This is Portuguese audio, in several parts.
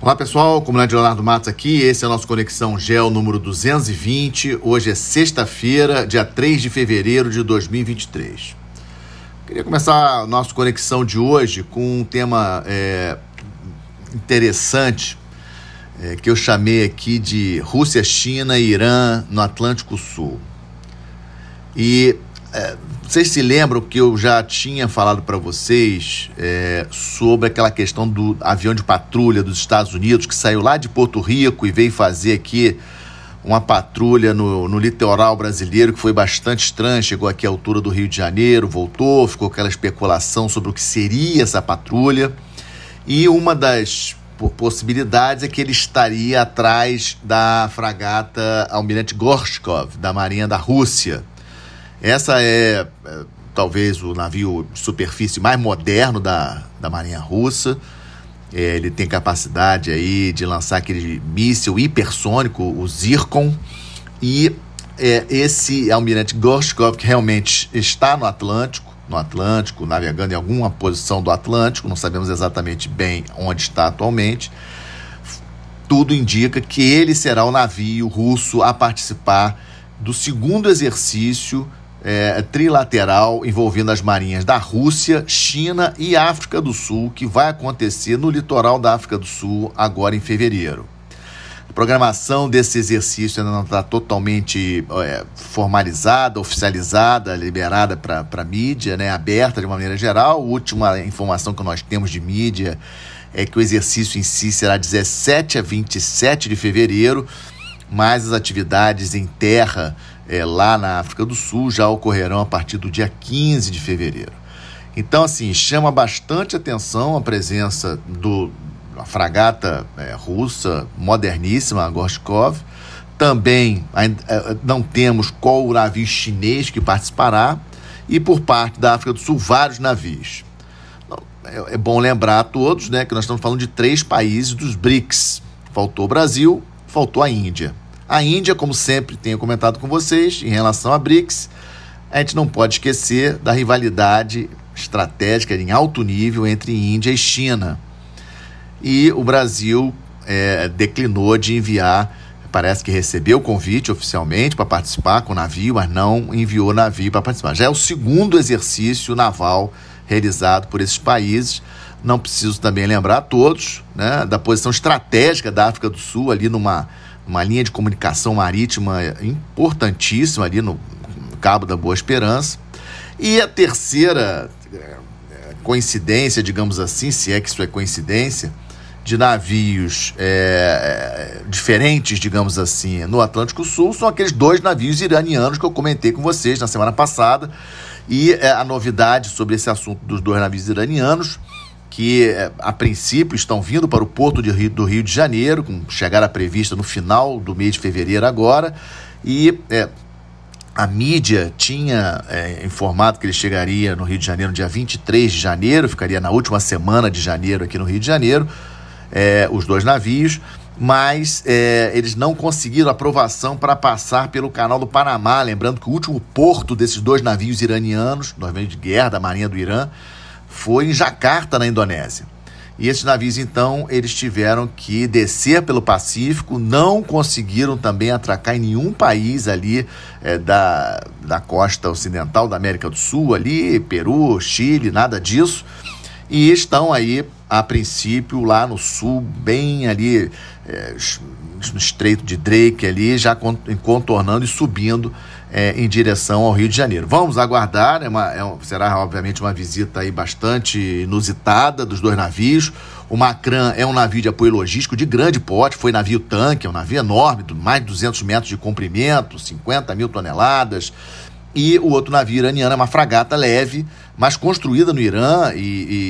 Olá pessoal, comandante Leonardo Matos aqui, esse é o nosso Conexão Gel número 220. Hoje é sexta-feira, dia 3 de fevereiro de 2023. Queria começar a nossa conexão de hoje com um tema é, interessante é, que eu chamei aqui de Rússia, China e Irã no Atlântico Sul. E é, vocês se lembram que eu já tinha falado para vocês é, sobre aquela questão do avião de patrulha dos Estados Unidos que saiu lá de Porto Rico e veio fazer aqui uma patrulha no, no litoral brasileiro que foi bastante estranha. Chegou aqui à altura do Rio de Janeiro, voltou, ficou aquela especulação sobre o que seria essa patrulha. E uma das possibilidades é que ele estaria atrás da fragata Almirante Gorshkov, da Marinha da Rússia essa é, é, talvez o navio de superfície mais moderno da, da Marinha Russa. É, ele tem capacidade aí de lançar aquele míssil hipersônico, o Zircon. E é, esse almirante Gorshkov, que realmente está no Atlântico, no Atlântico, navegando em alguma posição do Atlântico, não sabemos exatamente bem onde está atualmente. Tudo indica que ele será o navio russo a participar do segundo exercício é, trilateral envolvendo as marinhas da Rússia, China e África do Sul, que vai acontecer no litoral da África do Sul agora em fevereiro. A programação desse exercício ainda não está totalmente é, formalizada, oficializada, liberada para a mídia, né, aberta de uma maneira geral. A última informação que nós temos de mídia é que o exercício em si será 17 a 27 de fevereiro, mas as atividades em terra é, lá na África do Sul já ocorrerão a partir do dia 15 de fevereiro. Então, assim, chama bastante atenção a presença do a fragata é, russa moderníssima, a Gorshkov. Também é, não temos qual o navio chinês que participará. E por parte da África do Sul, vários navios. É, é bom lembrar a todos né, que nós estamos falando de três países dos BRICS. Faltou o Brasil, faltou a Índia. A Índia, como sempre tenho comentado com vocês, em relação a BRICS, a gente não pode esquecer da rivalidade estratégica em alto nível entre Índia e China. E o Brasil é, declinou de enviar, parece que recebeu o convite oficialmente para participar com o navio, mas não enviou navio para participar. Já é o segundo exercício naval realizado por esses países. Não preciso também lembrar a todos né, da posição estratégica da África do Sul, ali numa uma linha de comunicação marítima importantíssima ali no Cabo da Boa Esperança. E a terceira é, coincidência, digamos assim, se é que isso é coincidência, de navios é, é, diferentes, digamos assim, no Atlântico Sul, são aqueles dois navios iranianos que eu comentei com vocês na semana passada. E é, a novidade sobre esse assunto dos dois navios iranianos que eh, a princípio estão vindo para o porto Rio, do Rio de Janeiro, com chegada prevista no final do mês de fevereiro agora, e é, a mídia tinha é, informado que ele chegaria no Rio de Janeiro no dia 23 de janeiro, ficaria na última semana de janeiro aqui no Rio de Janeiro, é, os dois navios, mas é, eles não conseguiram aprovação para passar pelo canal do Panamá. Lembrando que o último porto desses dois navios iranianos, navios de guerra da Marinha do Irã, foi em Jacarta, na Indonésia. E esses navios, então, eles tiveram que descer pelo Pacífico, não conseguiram também atracar em nenhum país ali é, da, da costa ocidental da América do Sul, ali, Peru, Chile, nada disso. E estão aí, a princípio, lá no sul, bem ali, é, no Estreito de Drake, ali, já contornando e subindo é, em direção ao Rio de Janeiro. Vamos aguardar, é uma, é, será obviamente uma visita aí bastante inusitada dos dois navios. O Macran é um navio de apoio logístico de grande porte, foi navio tanque, é um navio enorme, mais de 200 metros de comprimento, 50 mil toneladas. E o outro navio iraniano é uma fragata leve, mas construída no Irã e,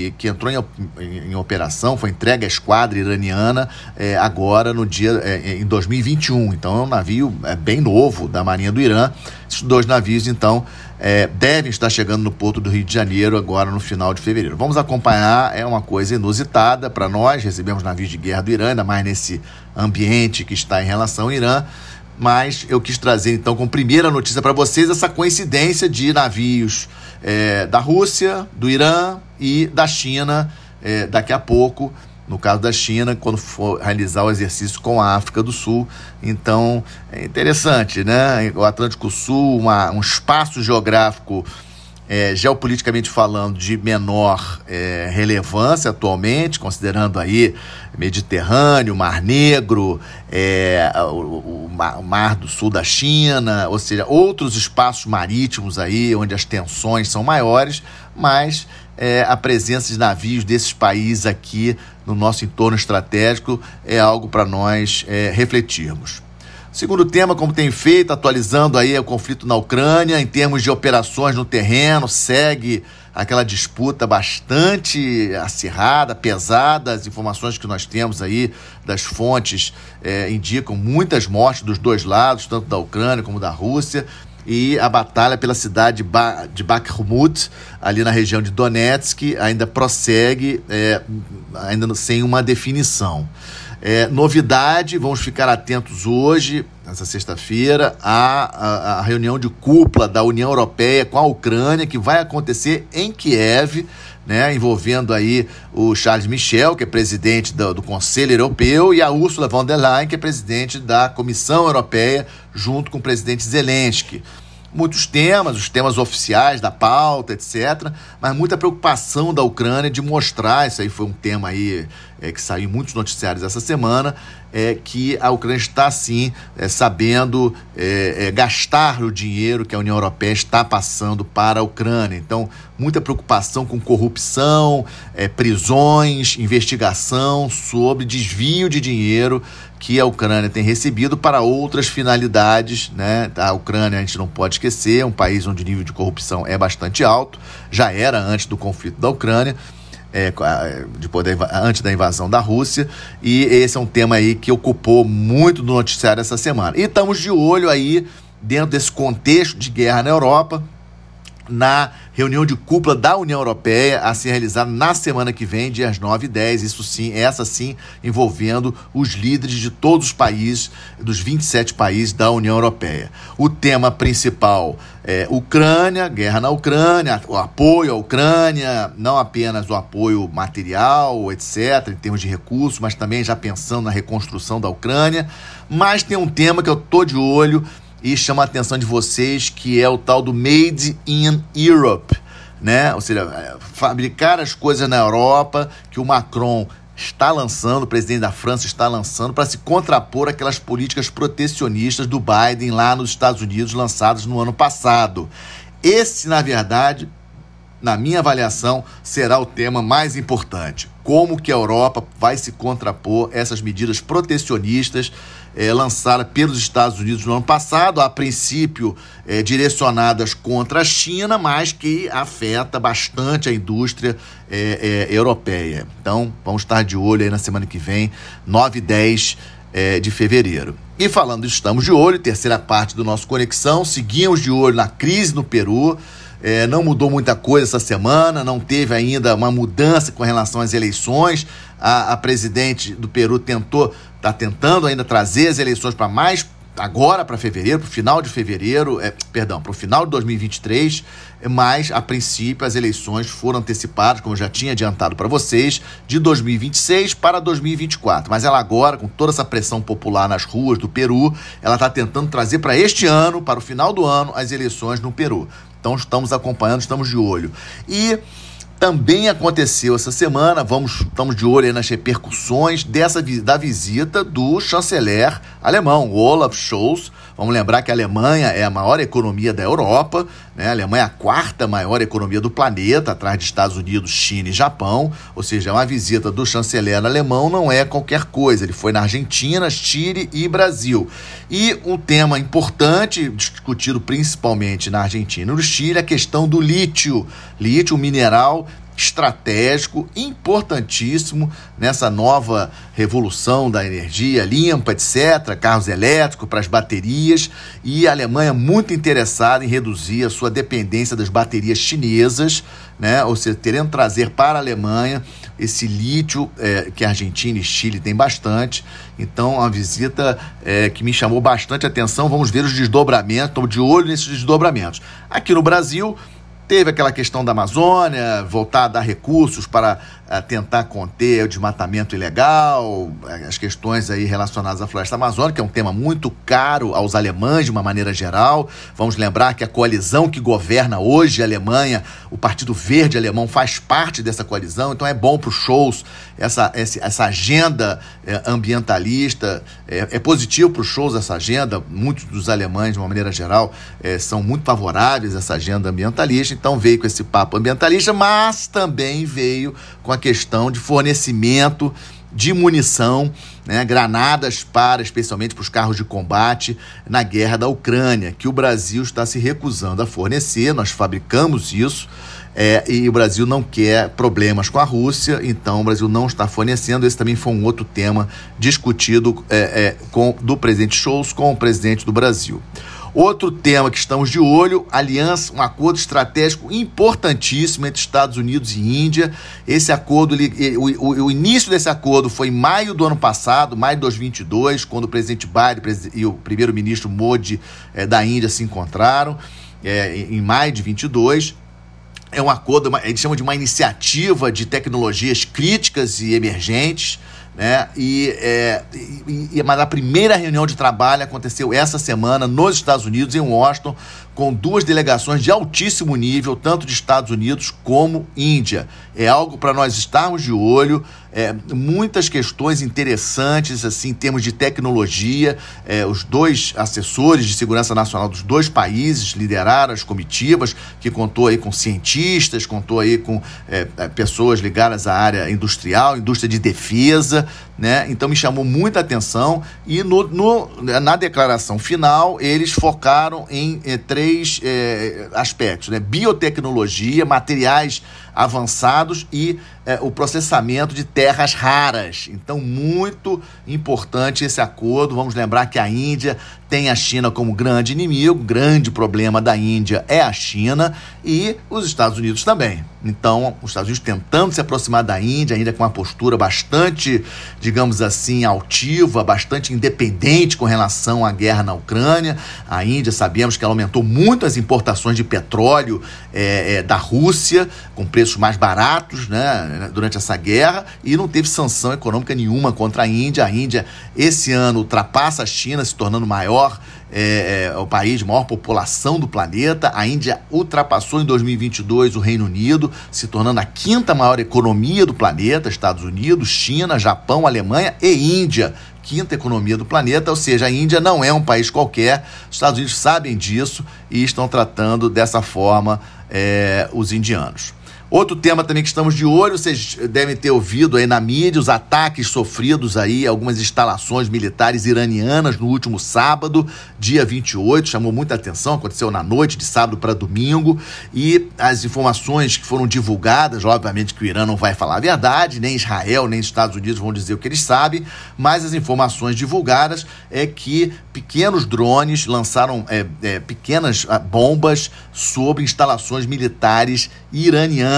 e que entrou em, em, em, operação, foi entregue à esquadra iraniana é, agora no dia é, em 2021. Então é um navio é, bem novo da Marinha do Irã. Esses dois navios, então, é, devem estar chegando no porto do Rio de Janeiro agora no final de fevereiro. Vamos acompanhar, é uma coisa inusitada para nós. Recebemos navios de guerra do Irã, ainda mais nesse ambiente que está em relação ao Irã mas eu quis trazer então como primeira notícia para vocês essa coincidência de navios é, da Rússia, do Irã e da China é, daqui a pouco no caso da China, quando for realizar o exercício com a África do Sul. Então, é interessante, né? O Atlântico Sul, uma, um espaço geográfico é, geopoliticamente falando, de menor é, relevância atualmente, considerando aí Mediterrâneo, Mar Negro, é, o, o, Mar do Sul da China, ou seja, outros espaços marítimos aí onde as tensões são maiores, mas é, a presença de navios desses países aqui no nosso entorno estratégico é algo para nós é, refletirmos. Segundo tema, como tem feito, atualizando aí o conflito na Ucrânia, em termos de operações no terreno, segue aquela disputa bastante acirrada, pesada. As informações que nós temos aí das fontes é, indicam muitas mortes dos dois lados, tanto da Ucrânia como da Rússia. E a batalha pela cidade de Bakhmut, ali na região de Donetsk, ainda prossegue, é, ainda sem uma definição. É, novidade, vamos ficar atentos hoje, nessa sexta-feira, à, à, reunião de cúpula da União Europeia com a Ucrânia, que vai acontecer em Kiev, né, envolvendo aí o Charles Michel, que é presidente do, do, Conselho Europeu, e a Ursula von der Leyen, que é presidente da Comissão Europeia, junto com o presidente Zelensky muitos temas, os temas oficiais da pauta, etc., mas muita preocupação da Ucrânia de mostrar, isso aí foi um tema aí é, que saiu em muitos noticiários essa semana, é que a Ucrânia está sim é, sabendo é, é, gastar o dinheiro que a União Europeia está passando para a Ucrânia. Então, muita preocupação com corrupção, é, prisões, investigação sobre desvio de dinheiro que a Ucrânia tem recebido para outras finalidades. Né? A Ucrânia, a gente não pode esquecer, é um país onde o nível de corrupção é bastante alto, já era antes do conflito da Ucrânia. É, depois da, antes da invasão da Rússia, e esse é um tema aí que ocupou muito do noticiário essa semana. E estamos de olho aí, dentro desse contexto de guerra na Europa, na reunião de cúpula da União Europeia a ser realizada na semana que vem, dias 9 e 10. Isso sim, essa sim, envolvendo os líderes de todos os países, dos 27 países da União Europeia. O tema principal é Ucrânia, guerra na Ucrânia, o apoio à Ucrânia, não apenas o apoio material, etc., em termos de recursos, mas também já pensando na reconstrução da Ucrânia. Mas tem um tema que eu tô de olho e chama a atenção de vocês que é o tal do Made in Europe, né? Ou seja, é, fabricar as coisas na Europa que o Macron está lançando, o presidente da França está lançando para se contrapor aquelas políticas protecionistas do Biden lá nos Estados Unidos lançadas no ano passado. Esse, na verdade, na minha avaliação, será o tema mais importante. Como que a Europa vai se contrapor a essas medidas protecionistas é, lançadas pelos Estados Unidos no ano passado, a princípio é, direcionadas contra a China, mas que afeta bastante a indústria é, é europeia. Então, vamos estar de olho aí na semana que vem, 9 e 10 é, de fevereiro. E falando estamos de olho, terceira parte do nosso Conexão, seguimos de olho na crise no Peru, é, não mudou muita coisa essa semana, não teve ainda uma mudança com relação às eleições. A, a presidente do Peru tentou, está tentando ainda trazer as eleições para mais agora para fevereiro, para o final de fevereiro, é, perdão, para o final de 2023, mas a princípio as eleições foram antecipadas, como eu já tinha adiantado para vocês, de 2026 para 2024. Mas ela agora, com toda essa pressão popular nas ruas do Peru, ela está tentando trazer para este ano, para o final do ano, as eleições no Peru. Então estamos acompanhando, estamos de olho. E também aconteceu essa semana, vamos, estamos de olho nas repercussões dessa da visita do chanceler alemão, Olaf Scholz. Vamos lembrar que a Alemanha é a maior economia da Europa, né? a Alemanha é a quarta maior economia do planeta, atrás de Estados Unidos, China e Japão. Ou seja, uma visita do chanceler alemão não é qualquer coisa. Ele foi na Argentina, Chile e Brasil. E um tema importante, discutido principalmente na Argentina e no Chile, é a questão do lítio. Lítio, mineral estratégico, importantíssimo nessa nova revolução da energia limpa, etc., carros elétricos para as baterias, e a Alemanha muito interessada em reduzir a sua dependência das baterias chinesas, né? ou seja, querendo trazer para a Alemanha esse lítio é, que Argentina e Chile têm bastante. Então, uma visita é, que me chamou bastante atenção. Vamos ver os desdobramentos, estou de olho nesses desdobramentos. Aqui no Brasil, Teve aquela questão da Amazônia, voltar a dar recursos para a tentar conter o desmatamento ilegal, as questões aí relacionadas à floresta amazônica, que é um tema muito caro aos alemães de uma maneira geral. Vamos lembrar que a coalizão que governa hoje a Alemanha, o Partido Verde alemão, faz parte dessa coalizão, então é bom para os shows essa, essa agenda é, ambientalista, é, positivo para os shows essa agenda, muitos dos alemães, de uma maneira geral, são muito favoráveis a essa agenda ambientalista, então veio com esse papo ambientalista, mas também veio com a questão de fornecimento de munição, né, granadas para, especialmente para os carros de combate na guerra da Ucrânia, que o Brasil está se recusando a fornecer. Nós fabricamos isso é, e o Brasil não quer problemas com a Rússia, então o Brasil não está fornecendo. Esse também foi um outro tema discutido é, é, com, do presidente Scholz com o presidente do Brasil. Outro tema que estamos de olho, aliança, um acordo estratégico importantíssimo entre Estados Unidos e Índia. Esse acordo, ele, o, o, o, início desse acordo foi em maio do ano passado, maio de 2022, quando o presidente Biden e o primeiro-ministro Modi é, da Índia se encontraram, é, em maio de 22 é um acordo, eles chamam de uma iniciativa de tecnologias críticas e emergentes, né? E, é, e, e, mas a primeira reunião de trabalho aconteceu essa semana nos Estados Unidos, em Washington, com duas delegações de altíssimo nível, tanto de Estados Unidos como Índia. É algo para nós estarmos de olho. É, muitas questões interessantes assim em termos de tecnologia. É, os dois assessores de segurança nacional dos dois países lideraram as comitivas, que contou aí com cientistas, contou aí com é, é pessoas ligadas à área industrial, indústria de defesa, né? Então me chamou muita atenção e no, no na declaração final eles focaram em, em três é, aspectos, né? Biotecnologia, materiais avançados e é, o processamento de terras raras. Então, muito importante esse acordo. Vamos lembrar que a Índia tem a China como grande inimigo, grande problema da Índia é a China e os Estados Unidos também. Então, os Estados Unidos tentando se aproximar da Índia, ainda com uma postura bastante, digamos assim, altiva, bastante independente com relação à guerra na Ucrânia. A Índia, sabemos que ela aumentou muito as importações de petróleo é, é, da Rússia, com preços mais baratos né, durante essa guerra, e não teve sanção econômica nenhuma contra a Índia. A Índia, esse ano, ultrapassa a China, se tornando maior é, é, o país de maior população do planeta. A Índia ultrapassou em 2022 o Reino Unido, se tornando a quinta maior economia do planeta: Estados Unidos, China, Japão, Alemanha e Índia. Quinta economia do planeta, ou seja, a Índia não é um país qualquer. Os Estados Unidos sabem disso e estão tratando dessa forma é, os indianos. Outro tema também que estamos de olho, vocês devem ter ouvido aí na mídia, os ataques sofridos aí, algumas instalações militares iranianas no último sábado, dia 28, chamou muita atenção, aconteceu na noite de sábado para domingo, e as informações que foram divulgadas, obviamente que o Irã não vai falar a verdade, nem Israel, nem Estados Unidos vão dizer o que eles sabem, mas as informações divulgadas é que pequenos drones lançaram é, é, pequenas ah, bombas sobre instalações militares iranianas.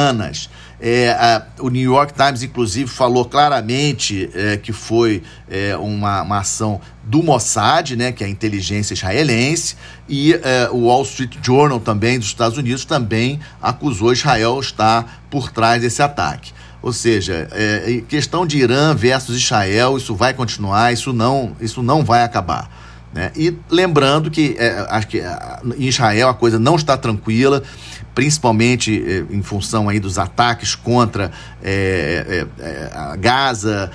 É, a, o New York Times, inclusive, falou claramente é, que foi é, uma, uma, ação do Mossad, né, que é a inteligência israelense, e é, o Wall Street Journal também dos Estados Unidos também acusou Israel estar por trás desse ataque. Ou seja, é, questão de Irã versus Israel, isso vai continuar, isso não, isso não vai acabar. Né? E lembrando que é, acho que em Israel a coisa não está tranquila, principalmente é, em função aí dos ataques contra é, é, é Gaza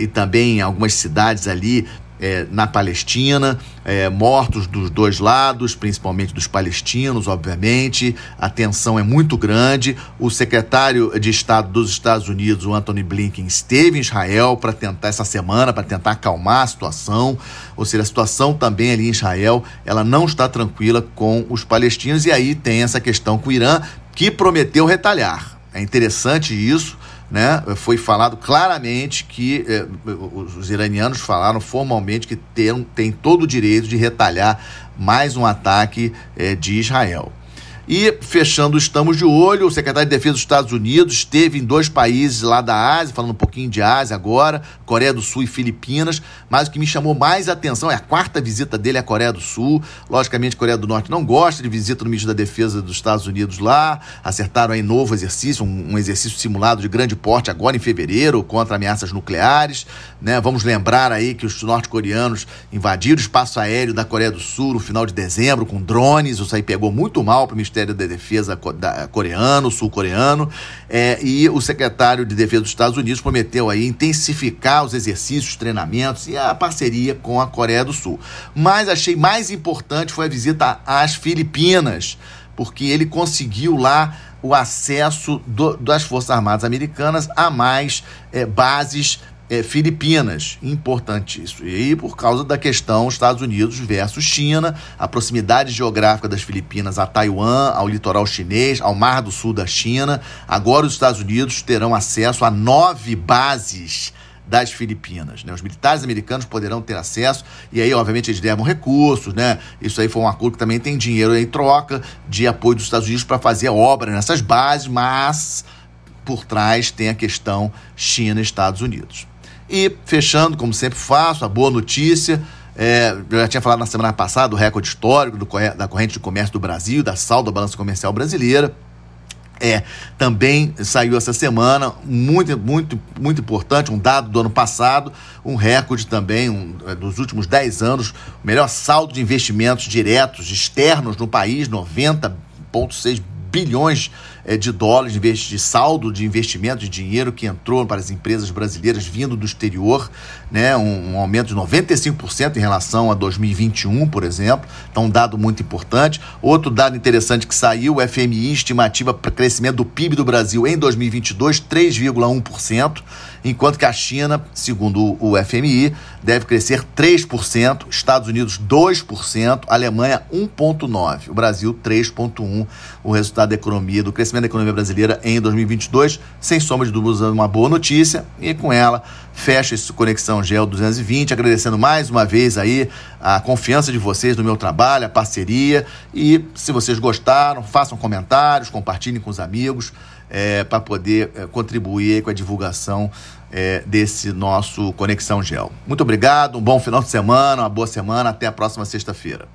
e também algumas cidades ali é, na Palestina, é, mortos dos dois lados, principalmente dos palestinos, obviamente. A tensão é muito grande. O secretário de Estado dos Estados Unidos, o Anthony Blinken, esteve em Israel para tentar essa semana para tentar acalmar a situação. Ou seja, a situação também ali em Israel, ela não está tranquila com os palestinos. E aí tem essa questão com o Irã, que prometeu retalhar. É interessante isso né, foi falado claramente que eh, os iranianos falaram formalmente que tem todo o direito de retalhar mais um ataque eh, de Israel. E fechando, estamos de olho. O secretário de Defesa dos Estados Unidos esteve em dois países lá da Ásia, falando um pouquinho de Ásia agora, Coreia do Sul e Filipinas. Mas o que me chamou mais atenção é a quarta visita dele à Coreia do Sul. Logicamente, a Coreia do Norte não gosta de visita do ministro da Defesa dos Estados Unidos lá. Acertaram aí novo exercício, um, um exercício simulado de grande porte agora em fevereiro contra ameaças nucleares. Né? Vamos lembrar aí que os norte-coreanos invadiram o espaço aéreo da Coreia do Sul no final de dezembro com drones. Isso aí pegou muito mal para o Ministério da Defesa coreano, sul-coreano, é, e o secretário de Defesa dos Estados Unidos prometeu aí intensificar os exercícios, treinamentos e a parceria com a Coreia do Sul. Mas achei mais importante foi a visita às Filipinas, porque ele conseguiu lá o acesso do, das Forças Armadas Americanas a mais é, bases é, Filipinas. Importante isso. E por causa da questão Estados Unidos versus China, a proximidade geográfica das Filipinas a Taiwan, ao litoral chinês, ao Mar do Sul da China. Agora os Estados Unidos terão acesso a nove bases das Filipinas. Né? Os militares americanos poderão ter acesso, e aí, obviamente, eles levam recursos, né? Isso aí foi um acordo que também tem dinheiro em troca de apoio dos Estados Unidos para fazer obra nessas bases, mas por trás tem a questão China e Estados Unidos. E fechando, como sempre faço, a boa notícia. É, eu já tinha falado na semana passada do recorde histórico do, da corrente de comércio do Brasil, da saldo da balança comercial brasileira. É, também saiu essa semana, muito, muito, muito importante, um dado do ano passado, um recorde também um, é, dos últimos 10 anos, o melhor saldo de investimentos diretos externos no país, 90,6 bilhões é, de dólares de saldo de investimento de dinheiro que entrou para as empresas brasileiras vindo do exterior, né, um, um aumento de 95% em relação a 2021, por exemplo. Então, um dado muito importante. Outro dado interessante que saiu, o FMI estimativa para crescimento do PIB do Brasil em 2022, 3,1%, enquanto que a China, segundo o FMI, deve crescer 3%, Estados Unidos 2%, Alemanha 1,9%, o Brasil 3,1%, o resultado da economia, do crescimento crescimento da economia brasileira em 2022, sem sombra de dúvidas, uma boa notícia. E com ela, fecha esse Conexão Gel 220, agradecendo mais uma vez aí a confiança de vocês no meu trabalho, a parceria. E se vocês gostaram, façam comentários, compartilhem com os amigos, é, para poder é, contribuir com a divulgação é, desse nosso Conexão Gel. Muito obrigado, um bom final de semana, uma boa semana, até a próxima sexta-feira.